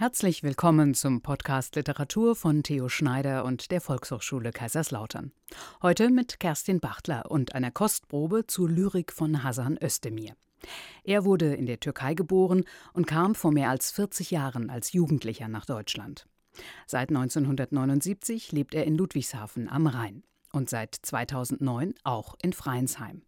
Herzlich willkommen zum Podcast Literatur von Theo Schneider und der Volkshochschule Kaiserslautern. Heute mit Kerstin Bachtler und einer Kostprobe zur Lyrik von Hasan Özdemir. Er wurde in der Türkei geboren und kam vor mehr als 40 Jahren als Jugendlicher nach Deutschland. Seit 1979 lebt er in Ludwigshafen am Rhein und seit 2009 auch in Freinsheim.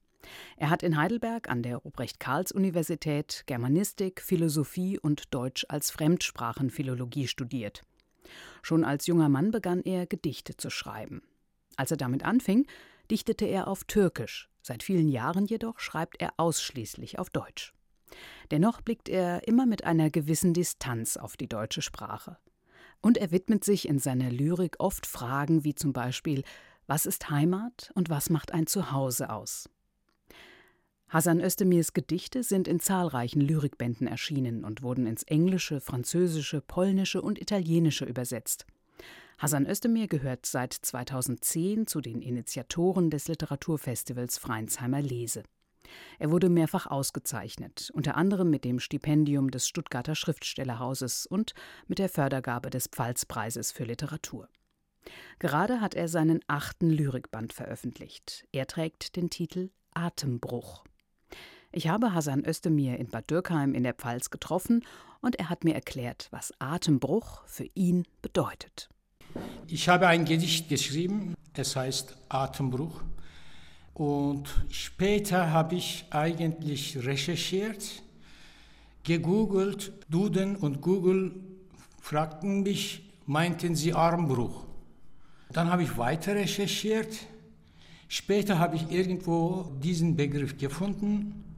Er hat in Heidelberg an der Ruprecht-Karls-Universität Germanistik, Philosophie und Deutsch als Fremdsprachenphilologie studiert. Schon als junger Mann begann er, Gedichte zu schreiben. Als er damit anfing, dichtete er auf Türkisch, seit vielen Jahren jedoch schreibt er ausschließlich auf Deutsch. Dennoch blickt er immer mit einer gewissen Distanz auf die deutsche Sprache. Und er widmet sich in seiner Lyrik oft Fragen wie zum Beispiel Was ist Heimat und was macht ein Zuhause aus? Hasan Özdemirs Gedichte sind in zahlreichen Lyrikbänden erschienen und wurden ins Englische, Französische, Polnische und Italienische übersetzt. Hasan Özdemir gehört seit 2010 zu den Initiatoren des Literaturfestivals Freiensheimer Lese. Er wurde mehrfach ausgezeichnet, unter anderem mit dem Stipendium des Stuttgarter Schriftstellerhauses und mit der Fördergabe des Pfalzpreises für Literatur. Gerade hat er seinen achten Lyrikband veröffentlicht. Er trägt den Titel Atembruch. Ich habe Hasan Özdemir in Bad Dürkheim in der Pfalz getroffen und er hat mir erklärt, was Atembruch für ihn bedeutet. Ich habe ein Gedicht geschrieben, es heißt Atembruch. Und später habe ich eigentlich recherchiert, gegoogelt, Duden und Google fragten mich, meinten sie Armbruch. Dann habe ich weiter recherchiert. Später habe ich irgendwo diesen Begriff gefunden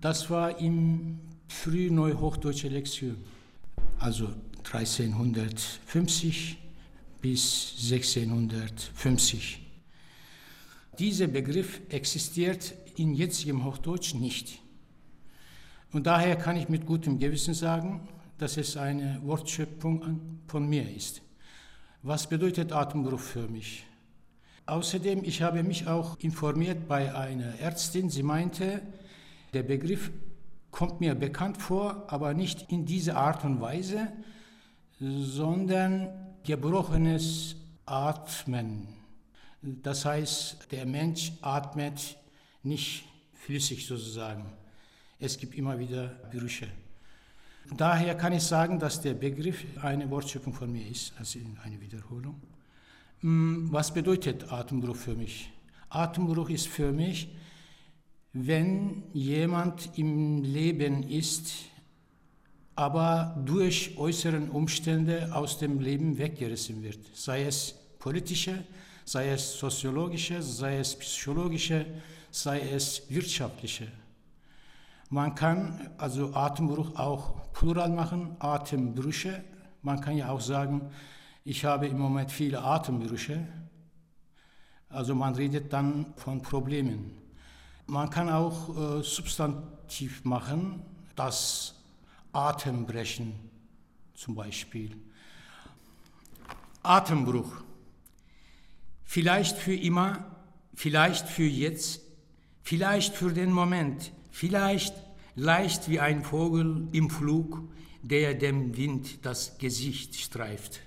das war im Frühneuhochdeutsche Lektion, also 1350 bis 1650. Dieser Begriff existiert in jetzigem Hochdeutsch nicht. Und daher kann ich mit gutem Gewissen sagen, dass es eine Wortschöpfung von mir ist. Was bedeutet Atembruch für mich? Außerdem, ich habe mich auch informiert bei einer Ärztin. Sie meinte, der Begriff kommt mir bekannt vor, aber nicht in dieser Art und Weise, sondern gebrochenes Atmen. Das heißt, der Mensch atmet nicht flüssig sozusagen. Es gibt immer wieder Brüche. Daher kann ich sagen, dass der Begriff eine Wortschöpfung von mir ist, also eine Wiederholung. Hm, was bedeutet Atembruch für mich? Atembruch ist für mich wenn jemand im Leben ist, aber durch äußere Umstände aus dem Leben weggerissen wird, sei es politische, sei es soziologische, sei es psychologische, sei es wirtschaftliche. Man kann also Atembruch auch plural machen, Atembrüche. Man kann ja auch sagen, ich habe im Moment viele Atembrüche. Also man redet dann von Problemen. Man kann auch äh, substantiv machen, das Atembrechen zum Beispiel. Atembruch. Vielleicht für immer, vielleicht für jetzt, vielleicht für den Moment, vielleicht leicht wie ein Vogel im Flug, der dem Wind das Gesicht streift.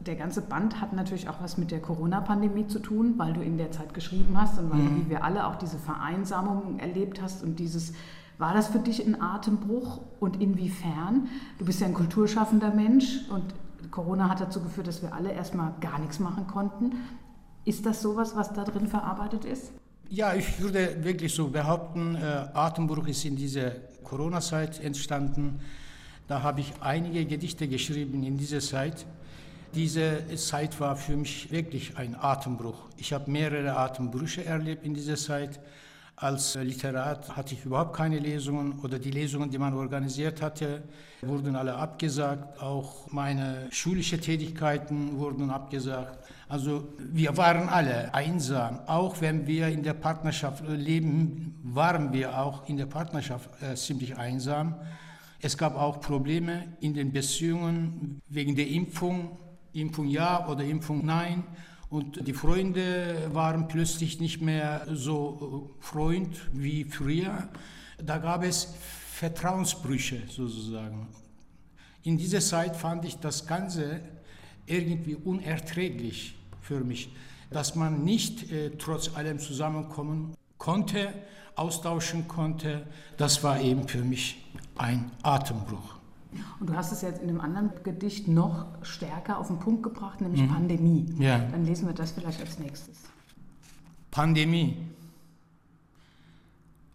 Der ganze Band hat natürlich auch was mit der Corona-Pandemie zu tun, weil du in der Zeit geschrieben hast und weil mhm. wie wir alle auch diese Vereinsamung erlebt hast und dieses war das für dich ein Atembruch und inwiefern? Du bist ja ein kulturschaffender Mensch und Corona hat dazu geführt, dass wir alle erstmal gar nichts machen konnten. Ist das sowas, was da drin verarbeitet ist? Ja, ich würde wirklich so behaupten, äh, Atembruch ist in dieser Corona-Zeit entstanden. Da habe ich einige Gedichte geschrieben in dieser Zeit. Diese Zeit war für mich wirklich ein Atembruch. Ich habe mehrere Atembrüche erlebt in dieser Zeit. Als Literat hatte ich überhaupt keine Lesungen oder die Lesungen, die man organisiert hatte, wurden alle abgesagt. Auch meine schulischen Tätigkeiten wurden abgesagt. Also wir waren alle einsam. Auch wenn wir in der Partnerschaft leben, waren wir auch in der Partnerschaft äh, ziemlich einsam. Es gab auch Probleme in den Beziehungen wegen der Impfung Impfung ja oder Impfung nein. Und die Freunde waren plötzlich nicht mehr so äh, Freund wie früher. Da gab es Vertrauensbrüche sozusagen. In dieser Zeit fand ich das Ganze irgendwie unerträglich für mich, dass man nicht äh, trotz allem zusammenkommen konnte, austauschen konnte. Das war eben für mich ein Atembruch. Und du hast es jetzt in einem anderen Gedicht noch stärker auf den Punkt gebracht, nämlich mhm. Pandemie. Ja. Dann lesen wir das vielleicht als nächstes. Pandemie.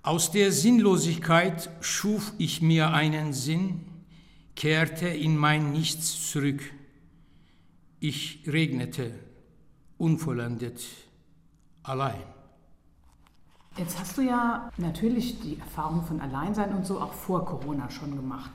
Aus der Sinnlosigkeit schuf ich mir einen Sinn, kehrte in mein Nichts zurück. Ich regnete, unvollendet, allein. Jetzt hast du ja natürlich die Erfahrung von Alleinsein und so auch vor Corona schon gemacht.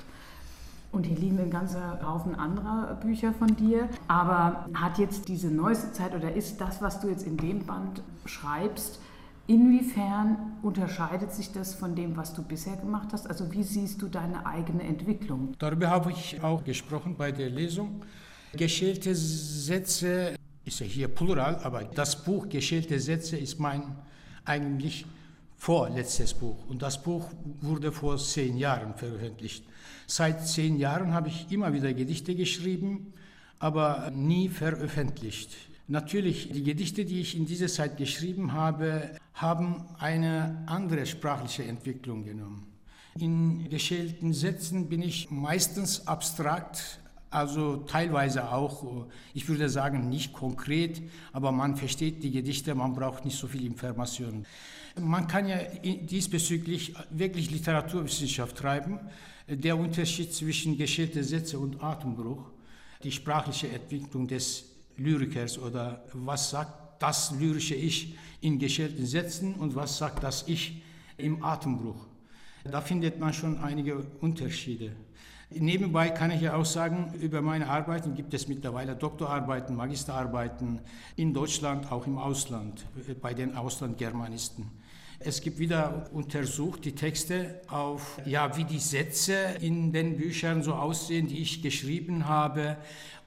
Und hier liegen ein ganzer Haufen anderer Bücher von dir. Aber hat jetzt diese neueste Zeit oder ist das, was du jetzt in dem Band schreibst, inwiefern unterscheidet sich das von dem, was du bisher gemacht hast? Also wie siehst du deine eigene Entwicklung? Darüber habe ich auch gesprochen bei der Lesung. Geschälte Sätze ist ja hier plural, aber das Buch Geschälte Sätze ist mein eigentlich vorletztes Buch. Und das Buch wurde vor zehn Jahren veröffentlicht. Seit zehn Jahren habe ich immer wieder Gedichte geschrieben, aber nie veröffentlicht. Natürlich, die Gedichte, die ich in dieser Zeit geschrieben habe, haben eine andere sprachliche Entwicklung genommen. In geschälten Sätzen bin ich meistens abstrakt, also teilweise auch, ich würde sagen, nicht konkret, aber man versteht die Gedichte, man braucht nicht so viel Informationen. Man kann ja diesbezüglich wirklich Literaturwissenschaft treiben. Der Unterschied zwischen geschälte Sätze und Atembruch, die sprachliche Entwicklung des Lyrikers oder was sagt das lyrische Ich in geschälten Sätzen und was sagt das Ich im Atembruch. Da findet man schon einige Unterschiede. Nebenbei kann ich ja auch sagen, über meine Arbeiten gibt es mittlerweile Doktorarbeiten, Magisterarbeiten in Deutschland, auch im Ausland, bei den Auslandgermanisten. Es gibt wieder untersucht die Texte auf, ja, wie die Sätze in den Büchern so aussehen, die ich geschrieben habe,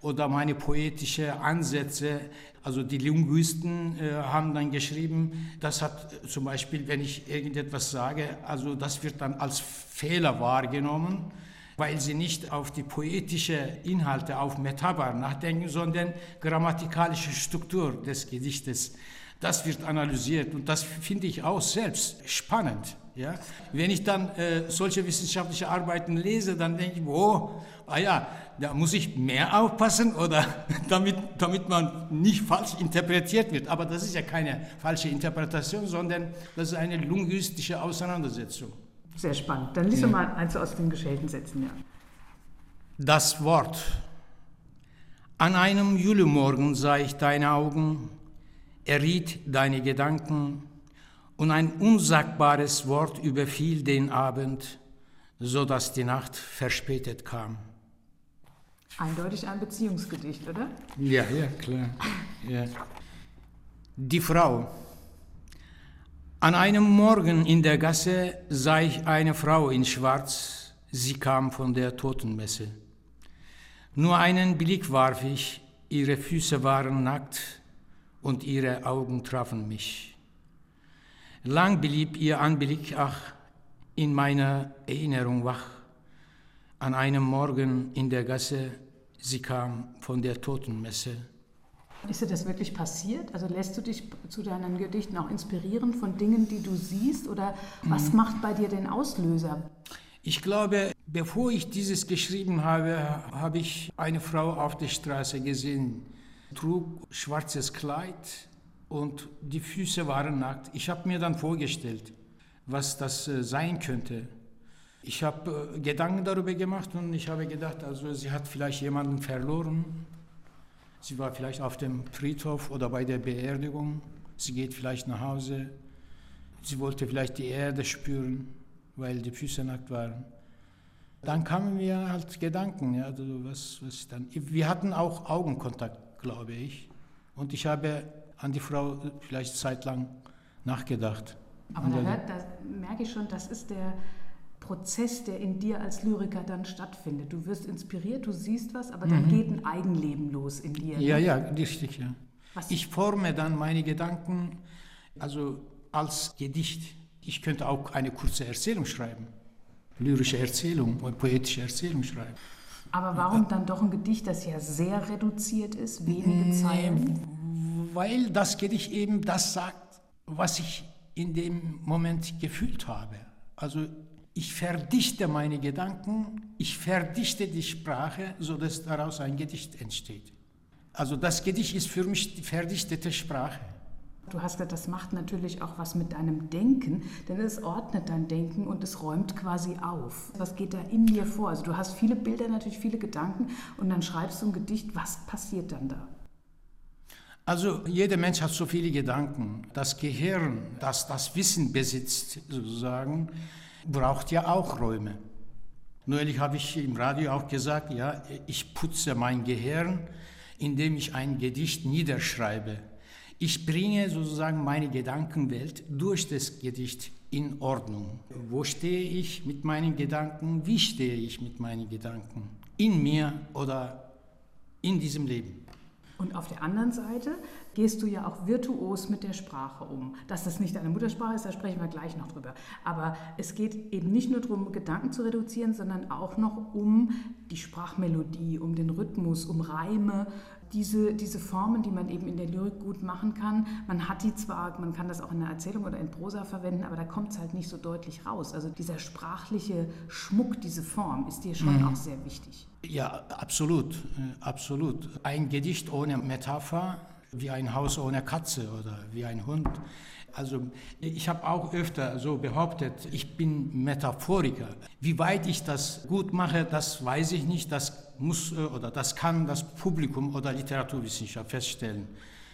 oder meine poetischen Ansätze. Also die Linguisten äh, haben dann geschrieben, das hat zum Beispiel, wenn ich irgendetwas sage, also das wird dann als Fehler wahrgenommen weil sie nicht auf die poetische Inhalte, auf Metapher nachdenken, sondern grammatikalische Struktur des Gedichtes. Das wird analysiert und das finde ich auch selbst spannend. Ja? Wenn ich dann äh, solche wissenschaftliche Arbeiten lese, dann denke ich, oh, ah ja, da muss ich mehr aufpassen oder damit, damit man nicht falsch interpretiert wird. Aber das ist ja keine falsche Interpretation, sondern das ist eine linguistische Auseinandersetzung. Sehr spannend. Dann liest ja. du mal eins aus den geschälten Sätzen. Ja. Das Wort. An einem Julemorgen sah ich deine Augen, erriet deine Gedanken und ein unsagbares Wort überfiel den Abend, so dass die Nacht verspätet kam. Eindeutig ein Beziehungsgedicht, oder? Ja, ja, klar. Ja. Die Frau. An einem Morgen in der Gasse sah ich eine Frau in Schwarz, sie kam von der Totenmesse. Nur einen Blick warf ich, ihre Füße waren nackt und ihre Augen trafen mich. Lang blieb ihr Anblick, ach, in meiner Erinnerung wach. An einem Morgen in der Gasse, sie kam von der Totenmesse. Ist dir das wirklich passiert? Also lässt du dich zu deinen Gedichten auch inspirieren von Dingen, die du siehst? Oder was mhm. macht bei dir den Auslöser? Ich glaube, bevor ich dieses geschrieben habe, habe ich eine Frau auf der Straße gesehen, trug schwarzes Kleid und die Füße waren nackt. Ich habe mir dann vorgestellt, was das äh, sein könnte. Ich habe äh, Gedanken darüber gemacht und ich habe gedacht, also sie hat vielleicht jemanden verloren Sie war vielleicht auf dem Friedhof oder bei der Beerdigung. Sie geht vielleicht nach Hause. Sie wollte vielleicht die Erde spüren, weil die Füße nackt waren. Dann kamen mir halt Gedanken, ja, also was, was dann. Wir hatten auch Augenkontakt, glaube ich. Und ich habe an die Frau vielleicht zeitlang nachgedacht. Aber da, hört, da merke ich schon, das ist der, Prozess, der in dir als Lyriker dann stattfindet. Du wirst inspiriert, du siehst was, aber dann mhm. geht ein Eigenleben los in dir. Ja, ne? ja, richtig, ja. Was? Ich forme dann meine Gedanken, also als Gedicht. Ich könnte auch eine kurze Erzählung schreiben, lyrische Erzählung oder poetische Erzählung schreiben. Aber warum dann doch ein Gedicht, das ja sehr reduziert ist, wenige Zeilen? Weil das Gedicht eben das sagt, was ich in dem Moment gefühlt habe. Also ich verdichte meine Gedanken, ich verdichte die Sprache, sodass daraus ein Gedicht entsteht. Also das Gedicht ist für mich die verdichtete Sprache. Du hast gesagt, das macht natürlich auch was mit deinem Denken, denn es ordnet dein Denken und es räumt quasi auf. Was geht da in dir vor? Also du hast viele Bilder, natürlich viele Gedanken und dann schreibst du ein Gedicht. Was passiert dann da? Also jeder Mensch hat so viele Gedanken. Das Gehirn, das das Wissen besitzt, sozusagen, braucht ja auch Räume. Neulich habe ich im Radio auch gesagt, ja, ich putze mein Gehirn, indem ich ein Gedicht niederschreibe. Ich bringe sozusagen meine Gedankenwelt durch das Gedicht in Ordnung. Wo stehe ich mit meinen Gedanken? Wie stehe ich mit meinen Gedanken? In mir oder in diesem Leben? Und auf der anderen Seite gehst du ja auch virtuos mit der Sprache um. Dass das nicht deine Muttersprache ist, da sprechen wir gleich noch drüber. Aber es geht eben nicht nur darum, Gedanken zu reduzieren, sondern auch noch um die Sprachmelodie, um den Rhythmus, um Reime, diese, diese Formen, die man eben in der Lyrik gut machen kann, man hat die zwar, man kann das auch in der Erzählung oder in Prosa verwenden, aber da kommt es halt nicht so deutlich raus. Also dieser sprachliche Schmuck, diese Form ist dir schon mhm. auch sehr wichtig. Ja, absolut, äh, absolut. Ein Gedicht ohne Metapher, wie ein Haus ohne Katze oder wie ein Hund. Also ich habe auch öfter so behauptet, ich bin Metaphoriker. Wie weit ich das gut mache, das weiß ich nicht. Das muss äh, oder das kann das Publikum oder Literaturwissenschaft feststellen.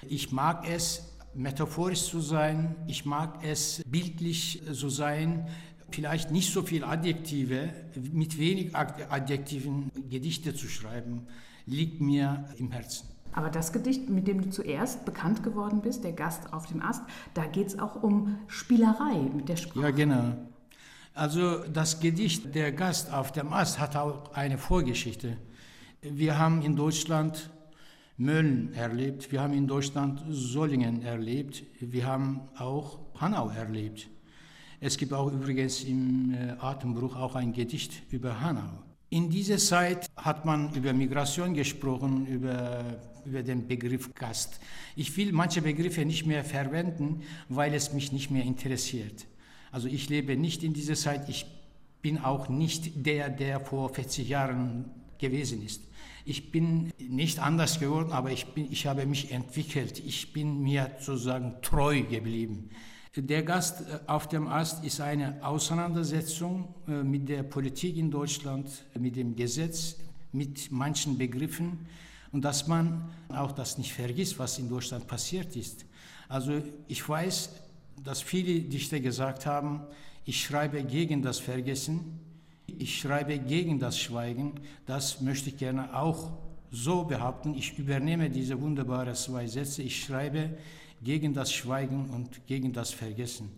Ich mag es, metaphorisch zu sein, ich mag es, bildlich zu sein, vielleicht nicht so viel Adjektive, mit wenig Adjektiven Gedichte zu schreiben, liegt mir im Herzen. Aber das Gedicht, mit dem du zuerst bekannt geworden bist, der Gast auf dem Ast, da geht es auch um Spielerei mit der Sprache. Ja, genau. Also das Gedicht Der Gast auf dem Ast hat auch eine Vorgeschichte. Wir haben in Deutschland Mölln erlebt, wir haben in Deutschland Solingen erlebt, wir haben auch Hanau erlebt. Es gibt auch übrigens im äh, Atembruch auch ein Gedicht über Hanau. In dieser Zeit hat man über Migration gesprochen, über, über den Begriff Gast. Ich will manche Begriffe nicht mehr verwenden, weil es mich nicht mehr interessiert. Also ich lebe nicht in dieser Zeit, ich bin auch nicht der, der vor 40 Jahren gewesen ist. Ich bin nicht anders geworden, aber ich, bin, ich habe mich entwickelt. Ich bin mir sozusagen treu geblieben. Der Gast äh, auf dem Ast ist eine Auseinandersetzung äh, mit der Politik in Deutschland, mit dem Gesetz, mit manchen Begriffen und dass man auch das nicht vergisst, was in Deutschland passiert ist. Also ich weiß, dass viele Dichter gesagt haben, ich schreibe gegen das Vergessen, ich schreibe gegen das Schweigen. Das möchte ich gerne auch so behaupten. Ich übernehme diese wunderbaren zwei Sätze. Ich schreibe gegen das Schweigen und gegen das Vergessen.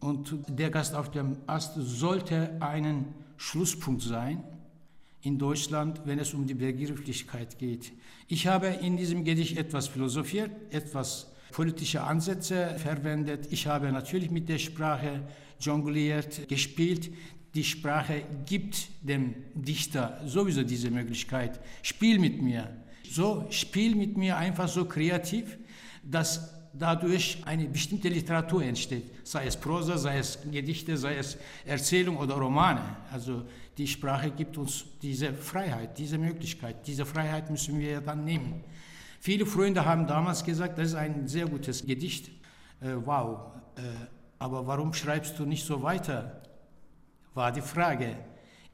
Und der Gast auf dem Ast sollte einen Schlusspunkt sein in Deutschland, wenn es um die Begrifflichkeit geht. Ich habe in diesem Gedicht etwas philosophiert, etwas politische Ansätze verwendet. Ich habe natürlich mit der Sprache jongliert, gespielt. Die Sprache gibt dem Dichter sowieso diese Möglichkeit. Spiel mit mir. So, spiel mit mir einfach so kreativ, dass dadurch eine bestimmte Literatur entsteht. Sei es Prosa, sei es Gedichte, sei es Erzählung oder Romane. Also die Sprache gibt uns diese Freiheit, diese Möglichkeit. Diese Freiheit müssen wir dann nehmen. Viele Freunde haben damals gesagt, das ist ein sehr gutes Gedicht. Äh, wow, äh, aber warum schreibst du nicht so weiter? war die Frage.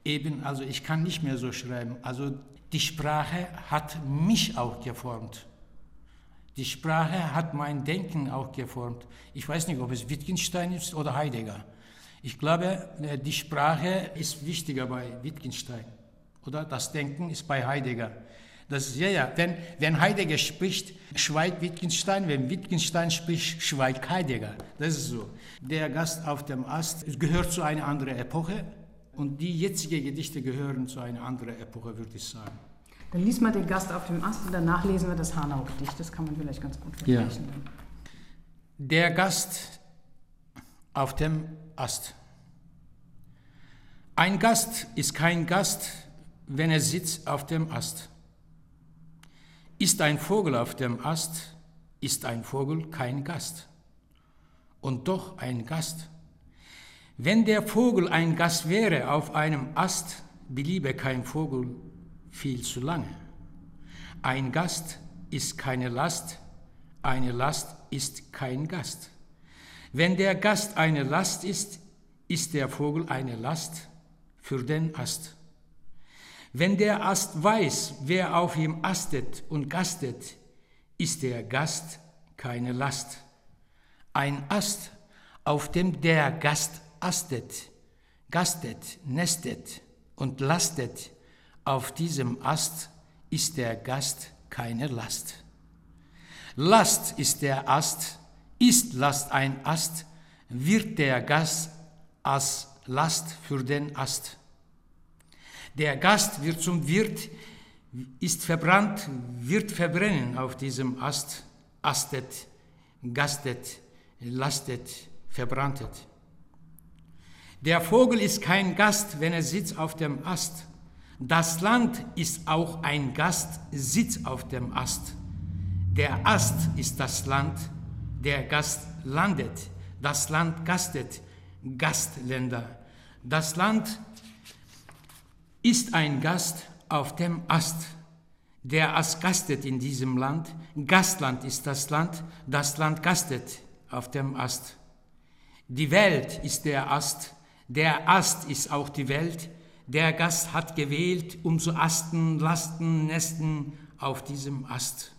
Eben, also ich kann nicht mehr so schreiben. Also die Sprache hat mich auch geformt. Die Sprache hat mein Denken auch geformt. Ich weiß nicht, ob es Wittgenstein ist oder Heidegger. Ich glaube, äh, die Sprache ist wichtiger bei Wittgenstein. Oder das Denken ist bei Heidegger. Das ist, ja, ja, wenn, wenn Heidegger spricht, schweigt Wittgenstein, wenn Wittgenstein spricht, schweigt Heidegger. Das ist so. Der Gast auf dem Ast gehört zu einer anderen Epoche und die jetzigen Gedichte gehören zu einer anderen Epoche, würde ich sagen. Dann lies mal den Gast auf dem Ast und danach lesen wir das Hanau-Gedicht. Das kann man vielleicht ganz gut vergleichen. Ja. Der Gast auf dem Ast. Ein Gast ist kein Gast, wenn er sitzt auf dem Ast. Ist ein Vogel auf dem Ast, ist ein Vogel kein Gast. Und doch ein Gast. Wenn der Vogel ein Gast wäre auf einem Ast, bliebe kein Vogel viel zu lange. Ein Gast ist keine Last, eine Last ist kein Gast. Wenn der Gast eine Last ist, ist der Vogel eine Last für den Ast. Wenn der Ast weiß, wer auf ihm astet und gastet, ist der Gast keine Last. Ein Ast, auf dem der Gast astet, gastet, nestet und lastet, auf diesem Ast ist der Gast keine Last. Last ist der Ast, ist Last ein Ast, wird der Gast als Last für den Ast. Der Gast wird zum Wirt, ist verbrannt, wird verbrennen auf diesem Ast, astet, gastet, lastet, verbranntet. Der Vogel ist kein Gast, wenn er sitzt auf dem Ast. Das Land ist auch ein Gast, sitzt auf dem Ast. Der Ast ist das Land, der Gast landet. Das Land gastet, Gastländer. Das Land ist ein Gast auf dem Ast. Der Ast gastet in diesem Land. Gastland ist das Land. Das Land gastet auf dem Ast. Die Welt ist der Ast. Der Ast ist auch die Welt. Der Gast hat gewählt, um zu asten, lasten, nesten auf diesem Ast.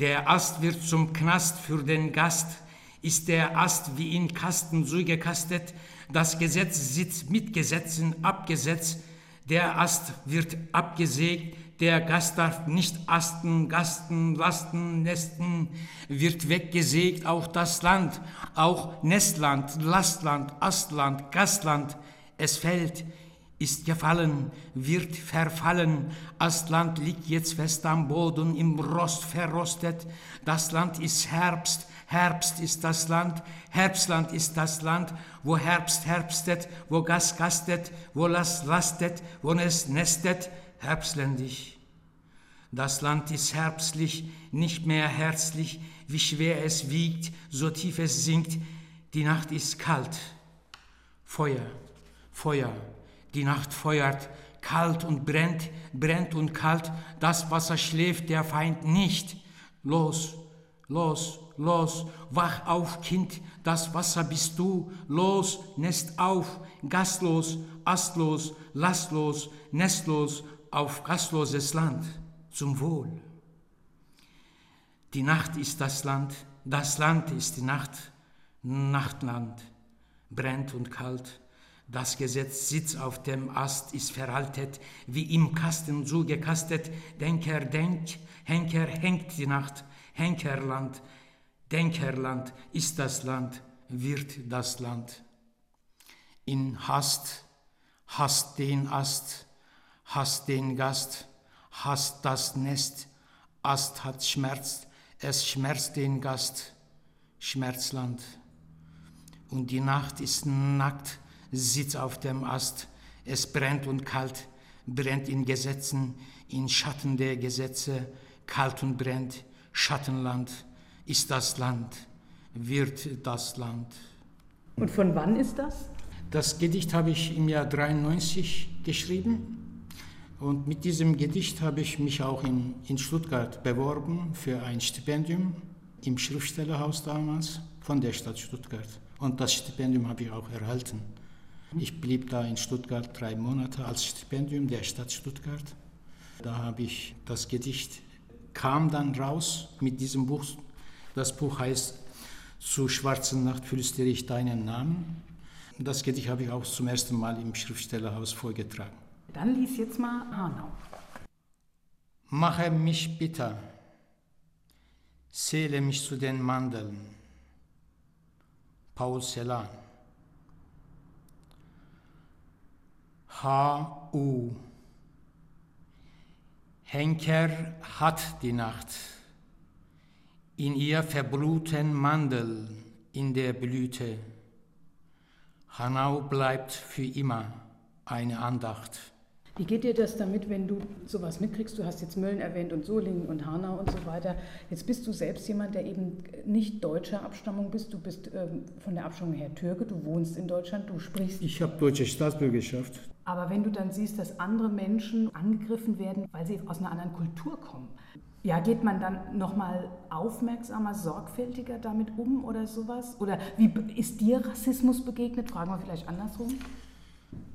Der Ast wird zum Knast für den Gast, ist der Ast wie in Kasten zugekastet, das Gesetz sitzt mit Gesetzen abgesetzt, der Ast wird abgesägt, der Gast darf nicht asten, gasten, lasten, nesten, wird weggesägt, auch das Land, auch Nestland, Lastland, Astland, Gastland, es fällt, ist gefallen, wird verfallen, das Land liegt jetzt fest am Boden, im Rost verrostet, das Land ist Herbst, Herbst ist das Land, Herbstland ist das Land, wo Herbst herbstet, wo Gas gastet, wo Last lastet, wo es nestet, herbstländisch. Das Land ist herbstlich, nicht mehr herzlich, wie schwer es wiegt, so tief es sinkt, die Nacht ist kalt. Feuer, Feuer, die Nacht feuert, kalt und brennt, brennt und kalt, das Wasser schläft der Feind nicht. Los, los, los, wach auf, Kind, das Wasser bist du, los, Nest auf, gastlos, astlos, lastlos, nestlos, auf gastloses Land, zum Wohl. Die Nacht ist das Land, das Land ist die Nacht, Nachtland, brennt und kalt. Das Gesetz sitzt auf dem Ast, ist veraltet, wie im Kasten zugekastet. Denker, denk, Henker hängt die Nacht, Henkerland, Denkerland ist das Land, wird das Land. In Hast, hast den Ast, hast den Gast, hast das Nest, Ast hat Schmerz, es schmerzt den Gast, Schmerzland. Und die Nacht ist nackt, sitzt auf dem Ast, es brennt und kalt, brennt in Gesetzen, in Schatten der Gesetze, kalt und brennt, Schattenland ist das Land, wird das Land. Und von wann ist das? Das Gedicht habe ich im Jahr 93 geschrieben und mit diesem Gedicht habe ich mich auch in, in Stuttgart beworben für ein Stipendium im Schriftstellerhaus damals von der Stadt Stuttgart. Und das Stipendium habe ich auch erhalten. Ich blieb da in Stuttgart drei Monate als Stipendium der Stadt Stuttgart. Da habe ich das Gedicht kam dann raus mit diesem Buch. Das Buch heißt Zu schwarzen Nacht flüstere ich deinen Namen. Das Gedicht habe ich auch zum ersten Mal im Schriftstellerhaus vorgetragen. Dann lies jetzt mal Hanau. Mache mich bitter, zähle mich zu den Mandeln. Paul Celan. H.U. Henker hat die Nacht. In ihr verbluten Mandel in der Blüte. Hanau bleibt für immer eine Andacht. Wie geht dir das damit, wenn du sowas mitkriegst? Du hast jetzt Mölln erwähnt und Solingen und Hanau und so weiter. Jetzt bist du selbst jemand, der eben nicht deutscher Abstammung bist. Du bist ähm, von der Abstammung her Türke, du wohnst in Deutschland, du sprichst. Ich habe deutsche Staatsbürgerschaft. Aber wenn du dann siehst, dass andere Menschen angegriffen werden, weil sie aus einer anderen Kultur kommen, ja, geht man dann nochmal aufmerksamer, sorgfältiger damit um oder sowas? Oder wie ist dir Rassismus begegnet? Fragen wir vielleicht andersrum.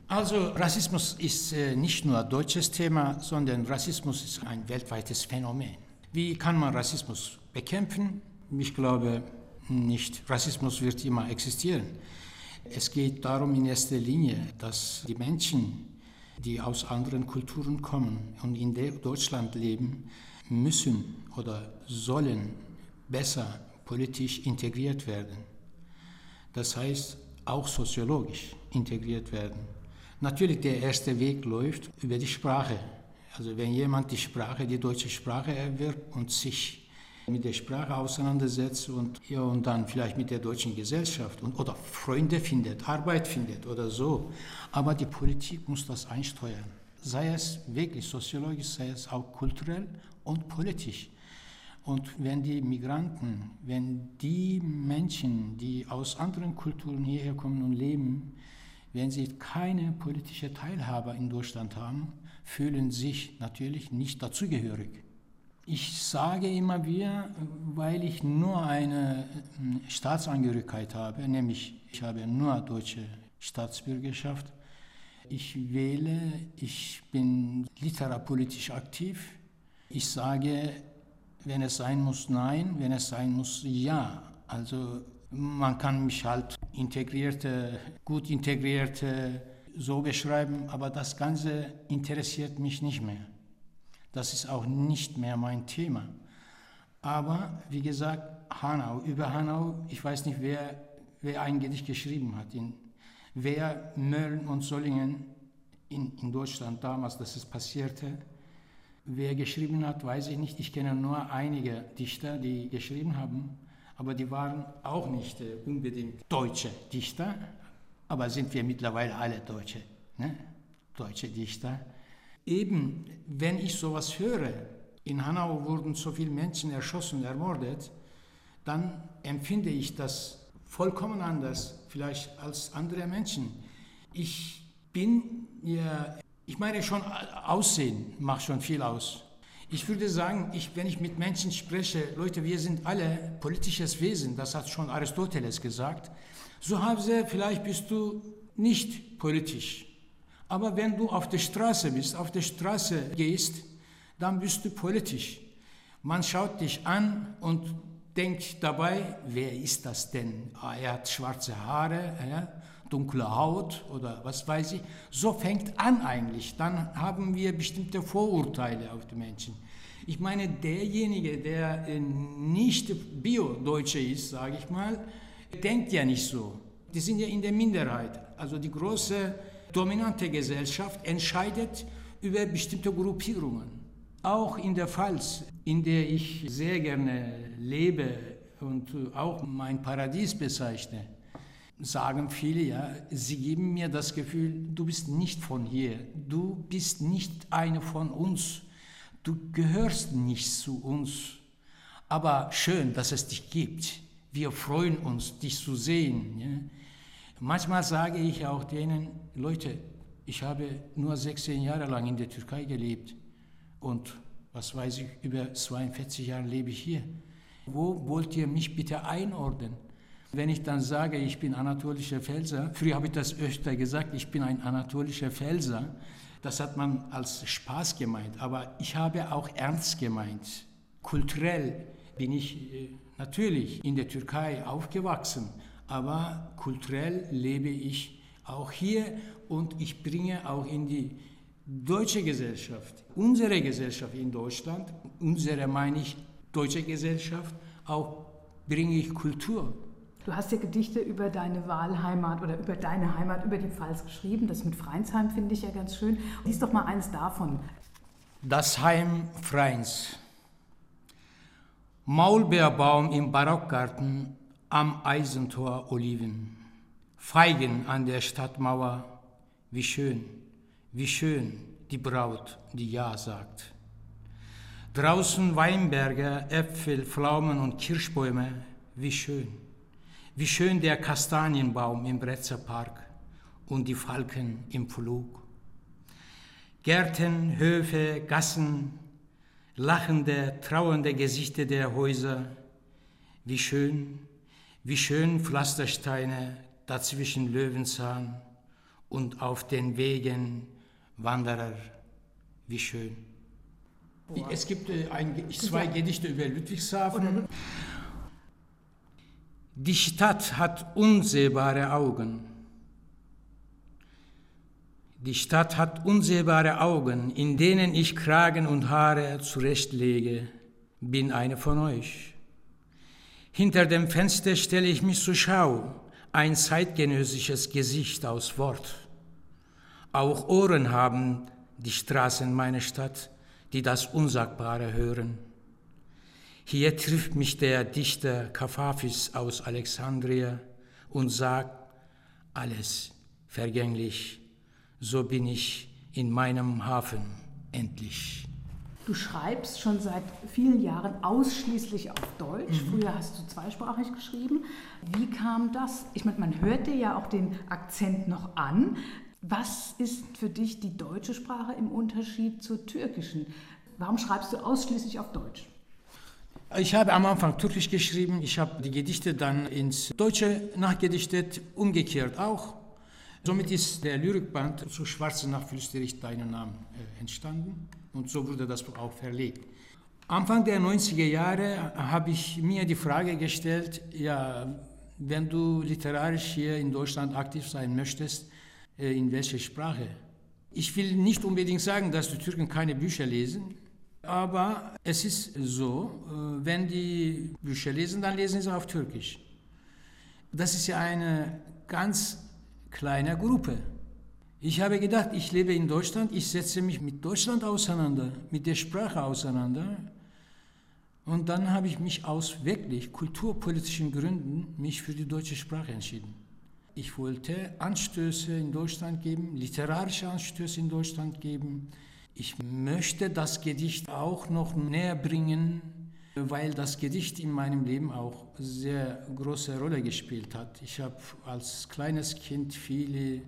Also Rassismus ist äh, nicht nur ein deutsches Thema, sondern Rassismus ist ein weltweites Phänomen. Wie kann man Rassismus bekämpfen? Ich glaube nicht. Rassismus wird immer existieren. Es geht darum in erster Linie, dass die Menschen, die aus anderen Kulturen kommen und in Deutschland leben, müssen oder sollen besser politisch integriert werden. Das heißt auch soziologisch integriert werden. Natürlich, der erste Weg läuft über die Sprache. Also wenn jemand die Sprache, die deutsche Sprache erwirbt und sich mit der Sprache auseinandersetzt und, ja, und dann vielleicht mit der deutschen Gesellschaft und, oder Freunde findet, Arbeit findet oder so. Aber die Politik muss das einsteuern. Sei es wirklich soziologisch, sei es auch kulturell und politisch. Und wenn die Migranten, wenn die Menschen, die aus anderen Kulturen hierher kommen und leben, wenn sie keine politische Teilhabe in Deutschland haben, fühlen sich natürlich nicht dazugehörig. Ich sage immer wieder, weil ich nur eine äh, Staatsangehörigkeit habe, nämlich ich habe nur deutsche Staatsbürgerschaft. Ich wähle, ich bin literarpolitisch aktiv. Ich sage, wenn es sein muss, nein, wenn es sein muss, ja. Also man kann mich halt integrierte, gut integrierte so beschreiben, aber das Ganze interessiert mich nicht mehr. Das ist auch nicht mehr mein Thema. Aber wie gesagt, Hanau, über Hanau, ich weiß nicht, wer, wer ein Gedicht geschrieben hat. In, wer Mölln und Sollingen in, in Deutschland damals, dass es passierte, wer geschrieben hat, weiß ich nicht. Ich kenne nur einige Dichter, die geschrieben haben aber die waren auch nicht äh, unbedingt deutsche Dichter, aber sind wir mittlerweile alle Deutsche, ne? deutsche Dichter. Eben, wenn ich sowas höre, in Hanau wurden so viele Menschen erschossen, ermordet, dann empfinde ich das vollkommen anders, vielleicht als andere Menschen. Ich bin ja, ich meine schon, Aussehen macht schon viel aus. Ich würde sagen, ich, wenn ich mit Menschen spreche, Leute, wir sind alle politisches Wesen, das hat schon Aristoteles gesagt. So Hause, vielleicht bist du nicht politisch. Aber wenn du auf der Straße bist, auf der Straße gehst, dann bist du politisch. Man schaut dich an und denkt dabei, wer ist das denn? Ah, er hat schwarze Haare, ja, dunkle Haut oder was weiß ich. So fängt an eigentlich. Dann haben wir bestimmte Vorurteile auf die Menschen. Ich meine, derjenige, der äh, nicht Bio-Deutsche ist, sage ich mal, denkt ja nicht so. Die sind ja in der Minderheit. Also die große dominante Gesellschaft entscheidet über bestimmte Gruppierungen. Auch in der Pfalz, in der ich sehr gerne lebe und auch mein Paradies bezeichne, sagen viele, ja, sie geben mir das Gefühl, du bist nicht von hier, du bist nicht eine von uns, du gehörst nicht zu uns. Aber schön, dass es dich gibt. Wir freuen uns, dich zu sehen. Manchmal sage ich auch denen, Leute, ich habe nur 16 Jahre lang in der Türkei gelebt und was weiß ich, über 42 Jahre lebe ich hier. Wo wollt ihr mich bitte einordnen? Wenn ich dann sage, ich bin anatolischer Felser, früher habe ich das öfter gesagt, ich bin ein anatolischer Felser, das hat man als Spaß gemeint, aber ich habe auch ernst gemeint. Kulturell bin ich äh, natürlich in der Türkei aufgewachsen, aber kulturell lebe ich auch hier und ich bringe auch in die deutsche Gesellschaft, unsere Gesellschaft in Deutschland, unsere meine ich deutsche Gesellschaft, auch bringe ich Kultur. Du hast ja Gedichte über deine Wahlheimat oder über deine Heimat, über die Pfalz geschrieben. Das mit Freinsheim finde ich ja ganz schön. Lies doch mal eins davon. Das Heim Freins. Maulbeerbaum im Barockgarten am Eisentor Oliven. Feigen an der Stadtmauer, wie schön. wie schön die Braut, die Ja sagt. Draußen Weinberge, Äpfel, Pflaumen und Kirschbäume, wie schön. Wie schön der Kastanienbaum im Bretzer Park und die Falken im Flug. Gärten, Höfe, Gassen, lachende, trauernde Gesichter der Häuser, wie schön, wie schön Pflastersteine dazwischen Löwenzahn und auf den Wegen Wanderer, wie schön. Es gibt äh, ein, zwei Gedichte über Ludwigshafen. Die Stadt hat unsehbare Augen. Die Stadt hat unsehbare Augen, in denen ich Kragen und Haare zurechtlege, bin eine von euch. Hinter dem Fenster stelle ich mich zur Schau, ein zeitgenössisches Gesicht aus Wort. Auch Ohren haben die Straßen meiner Stadt, die das Unsagbare hören. Hier trifft mich der Dichter Kaphafis aus Alexandria und sagt, alles vergänglich, so bin ich in meinem Hafen endlich. Du schreibst schon seit vielen Jahren ausschließlich auf Deutsch. Mhm. Früher hast du zweisprachig geschrieben. Wie kam das? Ich meine, man hört dir ja auch den Akzent noch an. Was ist für dich die deutsche Sprache im Unterschied zur türkischen? Warum schreibst du ausschließlich auf Deutsch? Ich habe am Anfang Türkisch geschrieben, ich habe die Gedichte dann ins Deutsche nachgedichtet, umgekehrt auch. Somit ist der Lyrikband zu Schwarze Nacht flüstere ich deinen Namen äh, entstanden und so wurde das auch verlegt. Anfang der 90er Jahre habe ich mir die Frage gestellt, ja, wenn du literarisch hier in Deutschland aktiv sein möchtest, äh, in welcher Sprache. Ich will nicht unbedingt sagen, dass die Türken keine Bücher lesen, aber es ist so, äh, wenn die Bücher lesen, dann lesen sie auf Türkisch. Das ist ja eine ganz kleine Gruppe. Ich habe gedacht, ich lebe in Deutschland, ich setze mich mit Deutschland auseinander, mit der Sprache auseinander. Und dann habe ich mich aus wirklich kulturpolitischen Gründen mich für die deutsche Sprache entschieden. Ich wollte Anstöße in Deutschland geben, literarische Anstöße in Deutschland geben. Ich möchte das Gedicht auch noch näher bringen, weil das Gedicht in meinem Leben auch sehr große Rolle gespielt hat. Ich habe als kleines Kind viele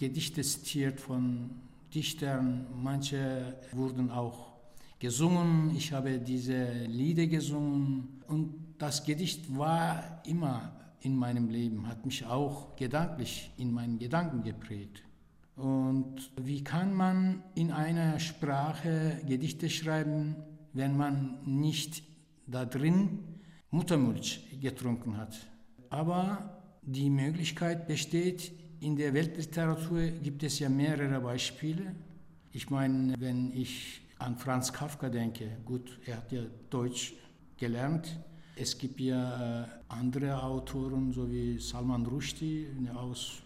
Gedichte zitiert von Dichtern, manche wurden auch gesungen, ich habe diese Lieder gesungen und das Gedicht war immer in meinem Leben, hat mich auch gedanklich in meinen Gedanken geprägt. Und wie kann man in einer Sprache Gedichte schreiben, wenn man nicht da drin Muttermilch getrunken hat? Aber die Möglichkeit besteht, in der Weltliteratur gibt es ja mehrere Beispiele. Ich meine, wenn ich an Franz Kafka denke, gut, er hat ja Deutsch gelernt, es gibt ja äh, andere Autoren, so wie Salman Rushdie aus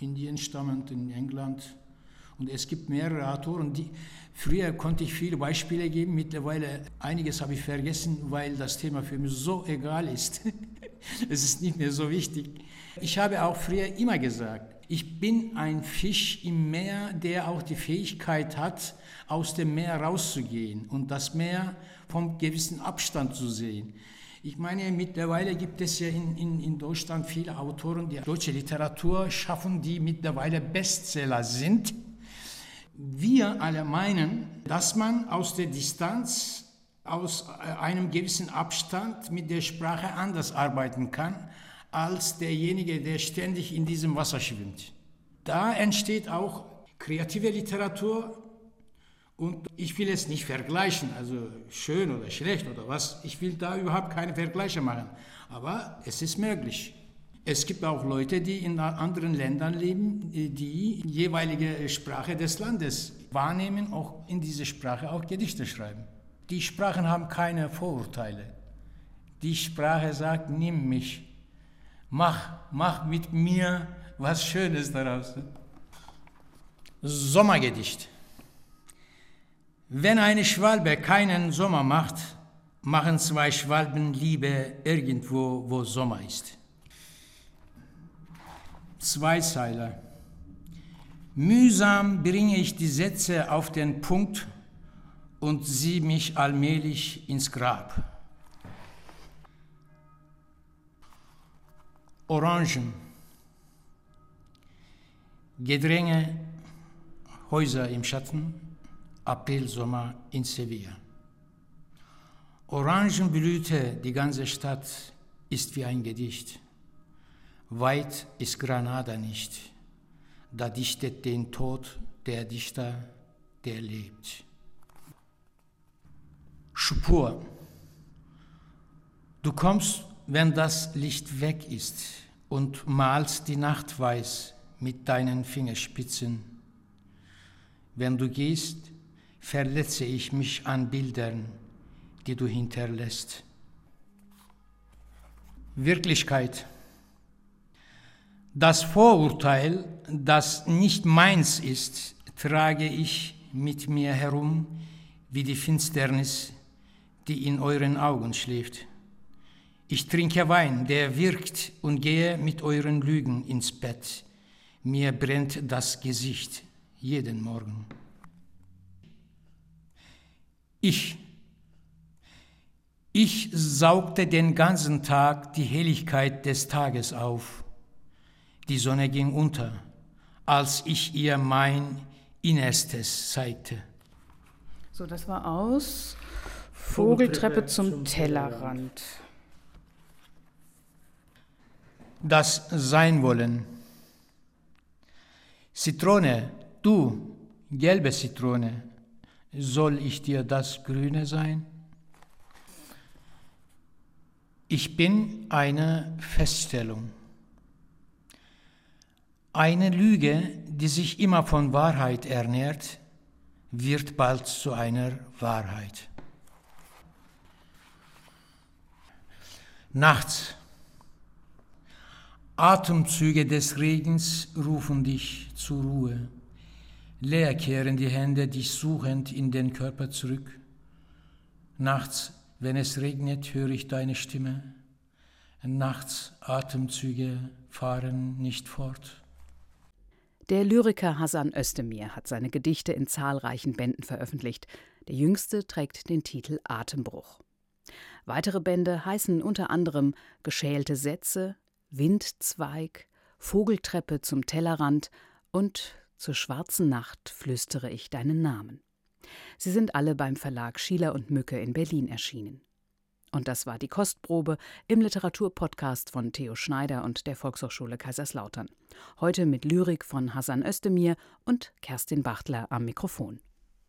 Indien stammend in England. Und es gibt mehrere Autoren, die früher konnte ich viele Beispiele geben, mittlerweile einiges habe ich vergessen, weil das Thema für mich so egal ist. es ist nicht mehr so wichtig. Ich habe auch früher immer gesagt, ich bin ein Fisch im Meer, der auch die Fähigkeit hat, aus dem Meer rauszugehen und das Meer vom gewissen Abstand zu sehen. Ich meine, mittlerweile gibt es ja in, in, in Deutschland viele Autoren, die deutsche Literatur schaffen, die mittlerweile Bestseller sind. Wir alle meinen, dass man aus der Distanz, aus äh, einem gewissen Abstand mit der Sprache anders arbeiten kann, als derjenige, der ständig in diesem Wasser schwimmt. Da entsteht auch kreative Literatur, und ich will es nicht vergleichen, also schön oder schlecht oder was. Ich will da überhaupt keine Vergleiche machen. Aber es ist möglich. Es gibt auch Leute, die in anderen Ländern leben, die jeweilige Sprache des Landes wahrnehmen, auch in diese Sprache auch Gedichte schreiben. Die Sprachen haben keine Vorurteile. Die Sprache sagt, nimm mich, mach, mach mit mir was Schönes daraus. Sommergedicht. Wenn eine Schwalbe keinen Sommer macht, machen zwei Schwalben Liebe irgendwo, wo Sommer ist. Zweizeiler. Mühsam bringe ich die Sätze auf den Punkt und sieh mich allmählich ins Grab. Orangen, Gedränge, Häuser im Schatten, April, Sommer in Sevilla. Orangenblüte, die ganze Stadt ist wie ein Gedicht. Weit ist Granada nicht, da dichtet den Tod der Dichter, der lebt. Spur. Du kommst, wenn das Licht weg ist und malst die Nacht weiß mit deinen Fingerspitzen. Wenn du gehst, verletze ich mich an Bildern, die du hinterlässt. Wirklichkeit. Das Vorurteil, das nicht meins ist, trage ich mit mir herum wie die Finsternis, die in euren Augen schläft. Ich trinke Wein, der wirkt, und gehe mit euren Lügen ins Bett. Mir brennt das Gesicht jeden Morgen. Ich ich saugte den ganzen Tag die Helligkeit des Tages auf. Die Sonne ging unter, als ich ihr mein Innerstes zeigte. So, das war aus Vogeltreppe zum Tellerrand. Das Sein-Wollen. Zitrone, du, gelbe Zitrone, soll ich dir das Grüne sein? Ich bin eine Feststellung. Eine Lüge, die sich immer von Wahrheit ernährt, wird bald zu einer Wahrheit. Nachts. Atemzüge des Regens rufen dich zur Ruhe. Leer kehren die Hände dich suchend in den Körper zurück. Nachts wenn es regnet, höre ich deine Stimme. Nachts Atemzüge fahren nicht fort. Der Lyriker Hasan Özdemir hat seine Gedichte in zahlreichen Bänden veröffentlicht. Der jüngste trägt den Titel Atembruch. Weitere Bände heißen unter anderem Geschälte Sätze, Windzweig, Vogeltreppe zum Tellerrand und Zur schwarzen Nacht flüstere ich deinen Namen. Sie sind alle beim Verlag Schieler und Mücke in Berlin erschienen. Und das war die Kostprobe im Literaturpodcast von Theo Schneider und der Volkshochschule Kaiserslautern. Heute mit Lyrik von Hassan Özdemir und Kerstin Bachtler am Mikrofon.